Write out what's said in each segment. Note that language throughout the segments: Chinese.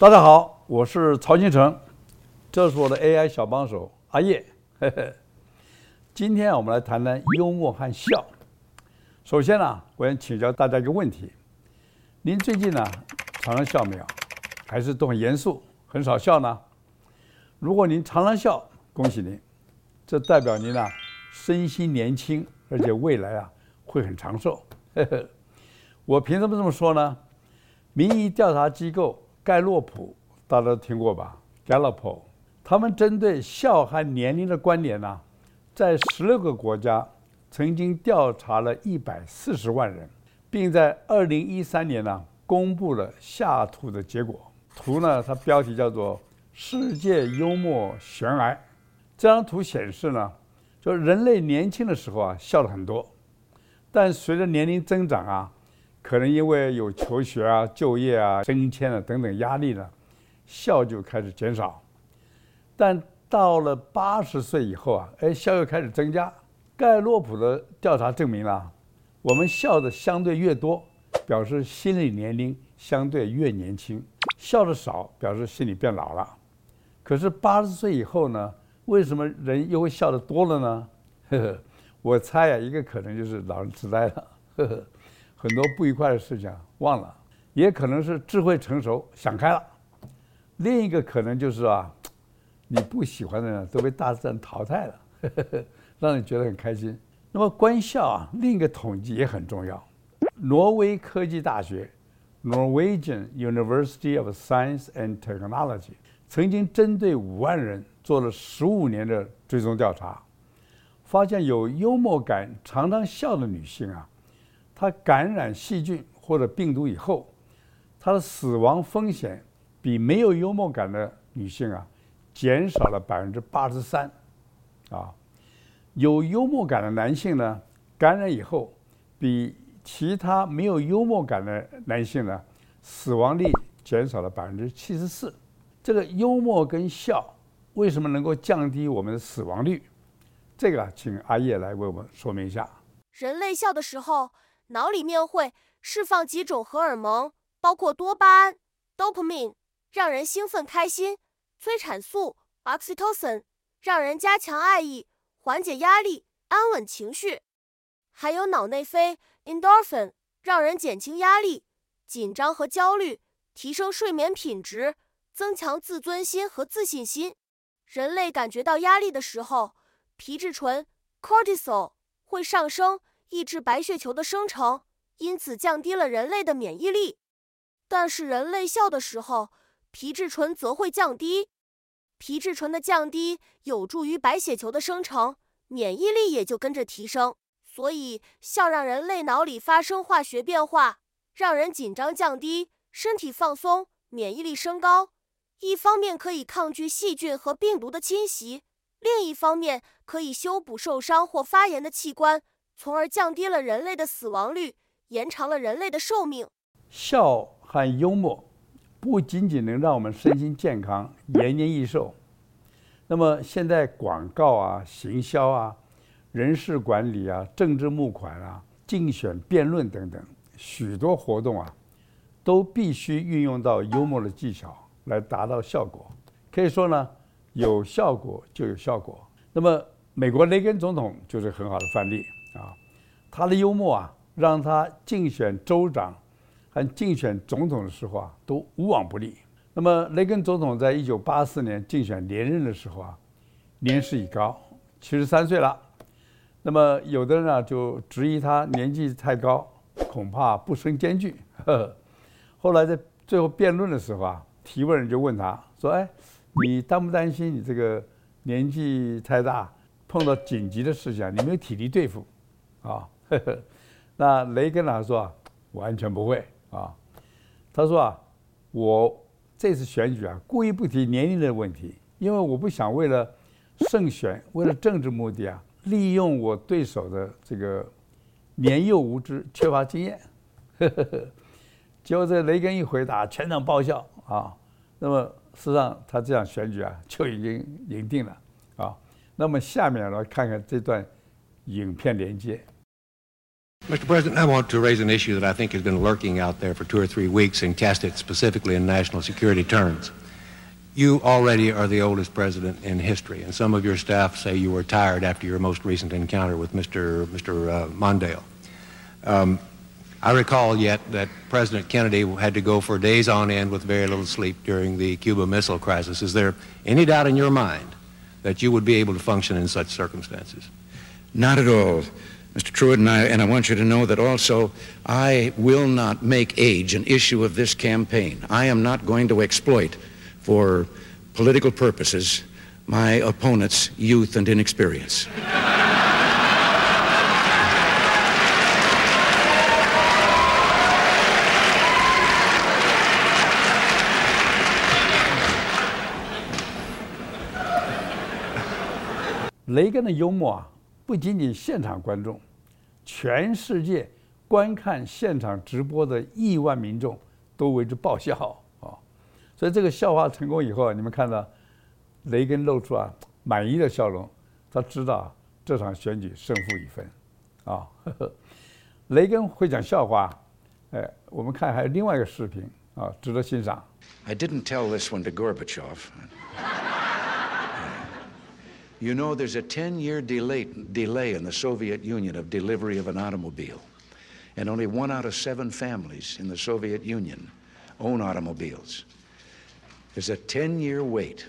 大家好，我是曹金成，这是我的 AI 小帮手阿叶。今天我们来谈谈幽默和笑。首先呢、我想请教大家一个问题：您最近呢常常笑没有？还是都很严肃，很少笑呢？如果您常常笑，恭喜您，这代表您呢身心年轻，而且未来啊会很长寿。我凭什么这么说呢？民意调查机构。盖洛普，大家都听过吧？Gallup，他们针对笑和年龄的关联呢，在十六个国家曾经调查了一百四十万人，并在二零一三年呢公布了下图的结果。图呢，它标题叫做《世界幽默悬崖》。这张图显示呢，就人类年轻的时候啊笑了很多，但随着年龄增长啊。可能因为有求学啊、就业啊、升迁啊等等压力呢，笑就开始减少。但到了八十岁以后啊，哎，笑又开始增加。盖洛普的调查证明了，我们笑的相对越多，表示心理年龄相对越年轻；笑的少，表示心理变老了。可是八十岁以后呢，为什么人又会笑得多了呢？呵呵，我猜啊，一个可能就是老人痴呆了。呵呵。很多不愉快的事情忘了，也可能是智慧成熟想开了。另一个可能就是啊，你不喜欢的人都被大自然淘汰了，呵呵，让你觉得很开心。那么关笑啊，另一个统计也很重要。挪威科技大学 （Norwegian University of Science and Technology） 曾经针对五万人做了十五年的追踪调查，发现有幽默感、常常笑的女性啊。他感染细菌或者病毒以后，他的死亡风险比没有幽默感的女性啊，减少了百分之八十三，啊，有幽默感的男性呢，感染以后比其他没有幽默感的男性呢，死亡率减少了百分之七十四。这个幽默跟笑为什么能够降低我们的死亡率？这个请阿叶来为我们说明一下。人类笑的时候。脑里面会释放几种荷尔蒙，包括多巴胺 （dopamine），让人兴奋开心；催产素 （oxytocin），让人加强爱意、缓解压力、安稳情绪；还有脑内啡 （endorphin），让人减轻压力、紧张和焦虑，提升睡眠品质，增强自尊心和自信心。人类感觉到压力的时候，皮质醇 （cortisol） 会上升。抑制白血球的生成，因此降低了人类的免疫力。但是人类笑的时候，皮质醇则会降低。皮质醇的降低有助于白血球的生成，免疫力也就跟着提升。所以笑让人类脑里发生化学变化，让人紧张降低，身体放松，免疫力升高。一方面可以抗拒细菌和病毒的侵袭，另一方面可以修补受伤或发炎的器官。从而降低了人类的死亡率，延长了人类的寿命。笑和幽默不仅仅能让我们身心健康、延年益寿，那么现在广告啊、行销啊、人事管理啊、政治募款啊、竞选辩论等等许多活动啊，都必须运用到幽默的技巧来达到效果。可以说呢，有效果就有效果。那么美国雷根总统就是很好的范例。啊，他的幽默啊，让他竞选州长和竞选总统的时候啊，都无往不利。那么，雷根总统在一九八四年竞选连任的时候啊，年事已高，七十三岁了。那么，有的人啊就质疑他年纪太高，恐怕不胜艰巨。呵呵。后来在最后辩论的时候啊，提问人就问他说：“哎，你担不担心你这个年纪太大，碰到紧急的事情，你没有体力对付？”啊，呵呵，那雷根呢说，完全不会啊。他说啊，我这次选举啊，故意不提年龄的问题，因为我不想为了胜选，为了政治目的啊，利用我对手的这个年幼无知、缺乏经验。结果这雷根一回答，全场爆笑啊。那么事实上，他这样选举啊，就已经赢定了啊。那么下面来看看这段。影片连接。Mr. President, I want to raise an issue that I think has been lurking out there for two or three weeks and cast it specifically in national security terms. You already are the oldest president in history, and some of your staff say you were tired after your most recent encounter with Mr. Mr. Uh, Mondale. Um, I recall yet that President Kennedy had to go for days on end with very little sleep during the Cuba Missile Crisis. Is there any doubt in your mind that you would be able to function in such circumstances? Not at all. Mr. Truitt, and I, and I want you to know that also I will not make age an issue of this campaign. I am not going to exploit for political purposes my opponent's youth and inexperience.雷根的幽默啊， 不仅仅现场观众，全世界观看现场直播的亿万民众都为之爆笑啊！所以这个笑话成功以后，你们看到雷根露出啊满意的笑容，他知道这场选举胜负已分啊！雷根会讲笑话，哎，我们看还有另外一个视频啊，值得欣赏。I didn't tell this one to Gorbachev. You know, there's a 10-year delay, delay in the Soviet Union of delivery of an automobile. And only one out of seven families in the Soviet Union own automobiles. There's a 10-year wait.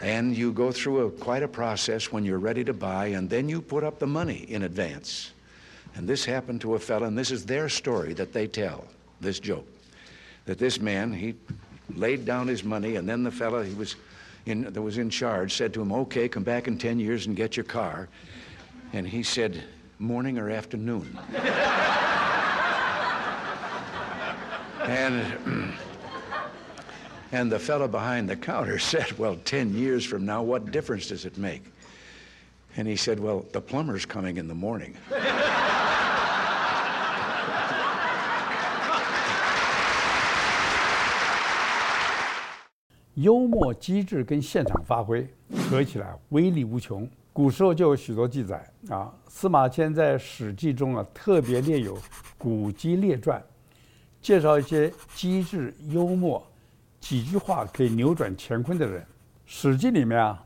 And you go through a, quite a process when you're ready to buy, and then you put up the money in advance. And this happened to a fellow, and this is their story that they tell, this joke. That this man, he laid down his money, and then the fellow, he was in, that was in charge said to him, okay, come back in 10 years and get your car. And he said, morning or afternoon? and, and the fellow behind the counter said, well, 10 years from now, what difference does it make? And he said, well, the plumber's coming in the morning. 幽默机智跟现场发挥合起来威力无穷。古时候就有许多记载啊，司马迁在《史记》中啊特别列有《古机列传》，介绍一些机智幽默、几句话可以扭转乾坤的人。《史记》里面啊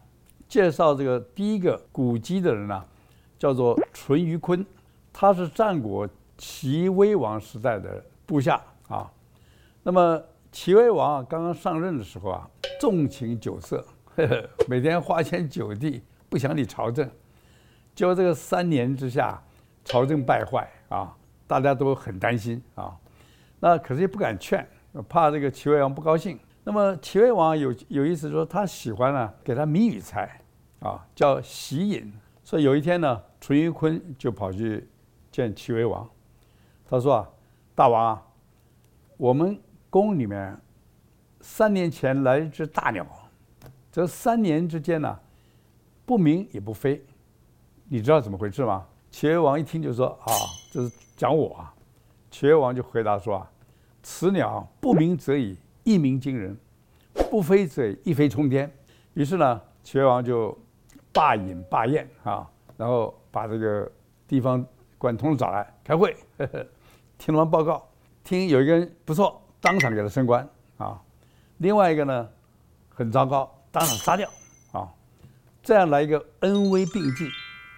介绍这个第一个古机的人呢、啊，叫做淳于髡，他是战国齐威王时代的部下啊。那么齐威王刚刚上任的时候啊，纵情酒色，呵呵，每天花天酒地，不想理朝政。结果这个三年之下，朝政败坏啊，大家都很担心啊。那可是也不敢劝，怕这个齐威王不高兴。那么齐威王有有意思说，他喜欢呢给他谜语猜，啊，叫喜饮。所以有一天呢，淳于髡就跑去见齐威王，他说啊，大王啊，我们。宫里面，三年前来一只大鸟，这三年之间呢，不鸣也不飞，你知道怎么回事吗？齐威王一听就说啊，这是讲我啊。齐威王就回答说啊，此鸟不鸣则已，一鸣惊人；不飞则已，一飞冲天。于是呢，齐威王就罢饮罢宴啊，然后把这个地方官统统找来开会，呵呵，听完报告，听有一个人不错。当场给他升官啊，另外一个呢，很糟糕，当场杀掉啊，这样来一个恩威并济，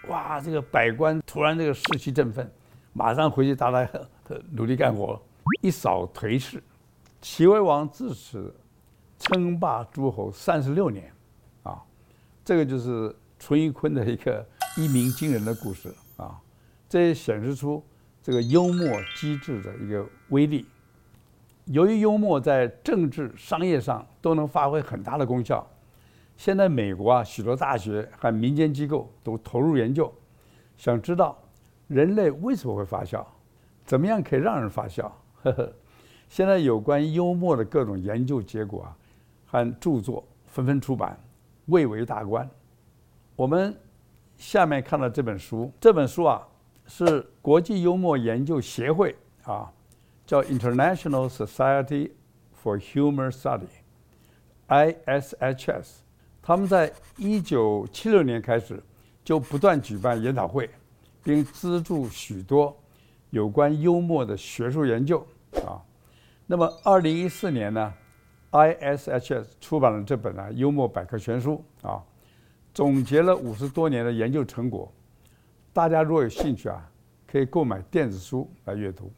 哇，这个百官突然这个士气振奋，马上回去大家努力干活，一扫颓势，齐威王自此称霸诸侯三十六年，啊，这个就是淳于髡的一个一鸣惊人的故事啊，这也显示出这个幽默机智的一个威力。由于幽默在政治、商业上都能发挥很大的功效，现在美国啊许多大学和民间机构都投入研究，想知道人类为什么会发笑，怎么样可以让人发笑。呵呵，现在有关幽默的各种研究结果啊和著作纷纷出版，蔚为大观。我们下面看到这本书，这本书啊是国际幽默研究协会啊。叫 International Society for Humor Study，ISHS，他们在一九七六年开始就不断举办研讨会，并资助许多有关幽默的学术研究啊。那么，二零一四年呢，ISHS 出版了这本呢《幽默百科全书》啊，总结了五十多年的研究成果。大家如果有兴趣啊，可以购买电子书来阅读。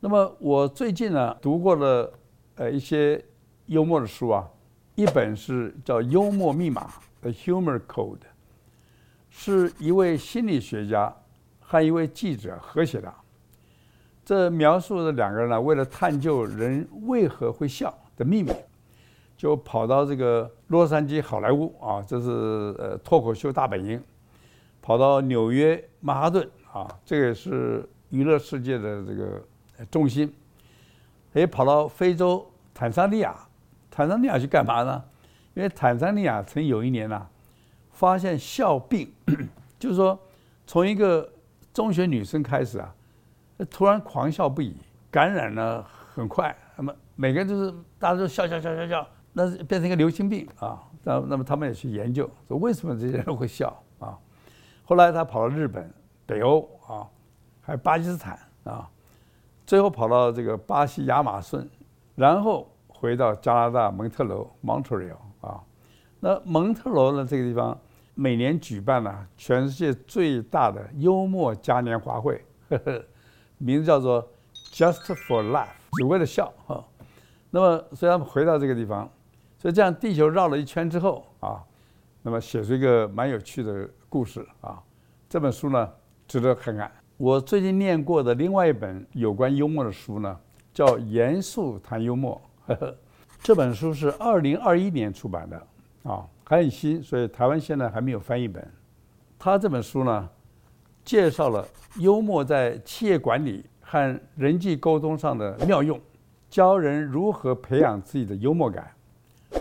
那么，我最近呢读过了呃一些幽默的书啊，一本是叫《幽默密码》（The Humor Code），是一位心理学家和一位记者合写的。这描述的两个人呢，为了探究人为何会笑的秘密，就跑到这个洛杉矶好莱坞啊，这是呃脱口秀大本营；跑到纽约曼哈顿啊，这个是娱乐世界的这个中心；也跑到非洲坦桑尼亚，坦桑尼亚去干嘛呢？因为坦桑尼亚曾有一年呢、啊，发现笑病，就是说从一个中学女生开始啊。突然狂笑不已，感染了很快。那么每个人就是大家都笑笑笑笑笑，那是变成一个流行病啊。那那么他们也去研究说为什么这些人会笑啊？后来他跑到日本、北欧啊，还有巴基斯坦啊，最后跑到这个巴西亚马逊，然后回到加拿大蒙特娄 （Montreal） 啊。那蒙特娄呢这个地方每年举办了全世界最大的幽默嘉年华会。呵 呵名字叫做 Just for Laugh，只为了笑哈。那么，所以他们回到这个地方，所以这样地球绕了一圈之后啊，那么写出一个蛮有趣的故事啊。这本书呢，值得看看。我最近念过的另外一本有关幽默的书呢，叫《严肃谈幽默》呵呵。这本书是二零二一年出版的啊，还很新，所以台湾现在还没有翻译本。他这本书呢，介绍了幽默在企业管理和人际沟通上的妙用，教人如何培养自己的幽默感，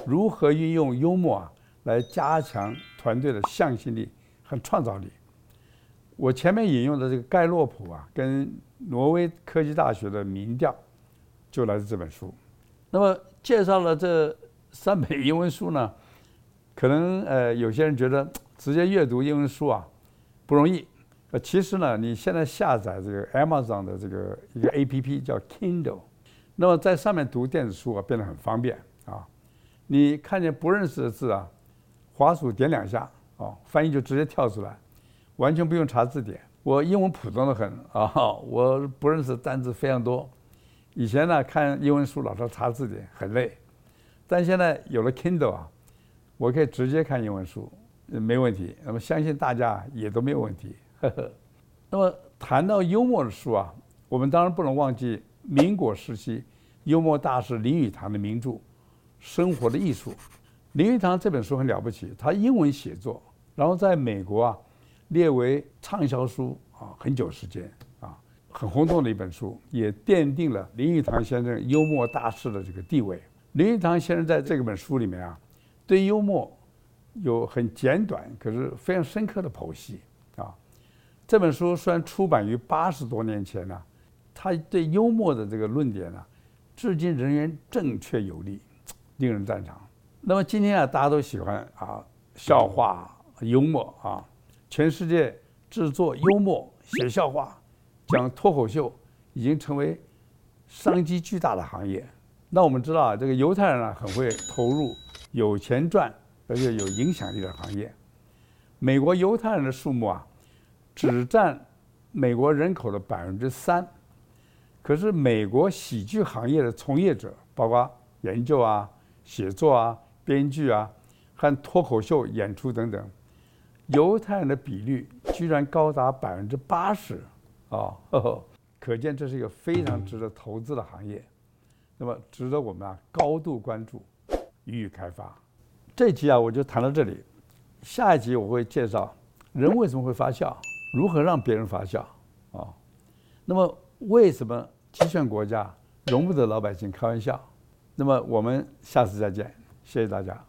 如何运用幽默啊来加强团队的向心力和创造力。我前面引用的这个盖洛普啊，跟挪威科技大学的民调，就来自这本书。那么介绍了这三本英文书呢，可能呃有些人觉得直接阅读英文书啊不容易。呃，其实呢，你现在下载这个 Amazon 的这个一个 APP 叫 Kindle，那么在上面读电子书啊，变得很方便啊。你看见不认识的字啊，滑鼠点两下啊，翻译就直接跳出来，完全不用查字典。我英文普通的很啊，我不认识单词非常多。以前呢，看英文书老是查字典，很累。但现在有了 Kindle 啊，我可以直接看英文书，没问题。那么相信大家也都没有问题。呵呵，那么谈到幽默的书啊，我们当然不能忘记民国时期幽默大师林语堂的名著《生活的艺术》。林语堂这本书很了不起，他英文写作，然后在美国啊列为畅销书啊很久时间啊，很轰动的一本书，也奠定了林语堂先生幽默大师的这个地位。林语堂先生在这本书里面啊，对幽默有很简短可是非常深刻的剖析啊。这本书虽然出版于八十多年前呢，他对幽默的这个论点呢，至今仍然正确有力，令人赞赏。那么今天啊，大家都喜欢啊笑话、幽默啊，全世界制作幽默、写笑话、讲脱口秀，已经成为商机巨大的行业。那我们知道啊，这个犹太人啊，很会投入有钱赚而且有影响力的行业。美国犹太人的数目啊。只占美国人口的百分之三，可是美国喜剧行业的从业者，包括研究啊、写作啊、编剧啊和脱口秀演出等等，犹太人的比率居然高达百分之八十啊！可见这是一个非常值得投资的行业，那么值得我们啊高度关注，予以开发。这集啊我就谈到这里，下一集我会介绍人为什么会发笑。如何让别人发笑？啊，那么为什么极权国家容不得老百姓开玩笑？那么我们下次再见，谢谢大家。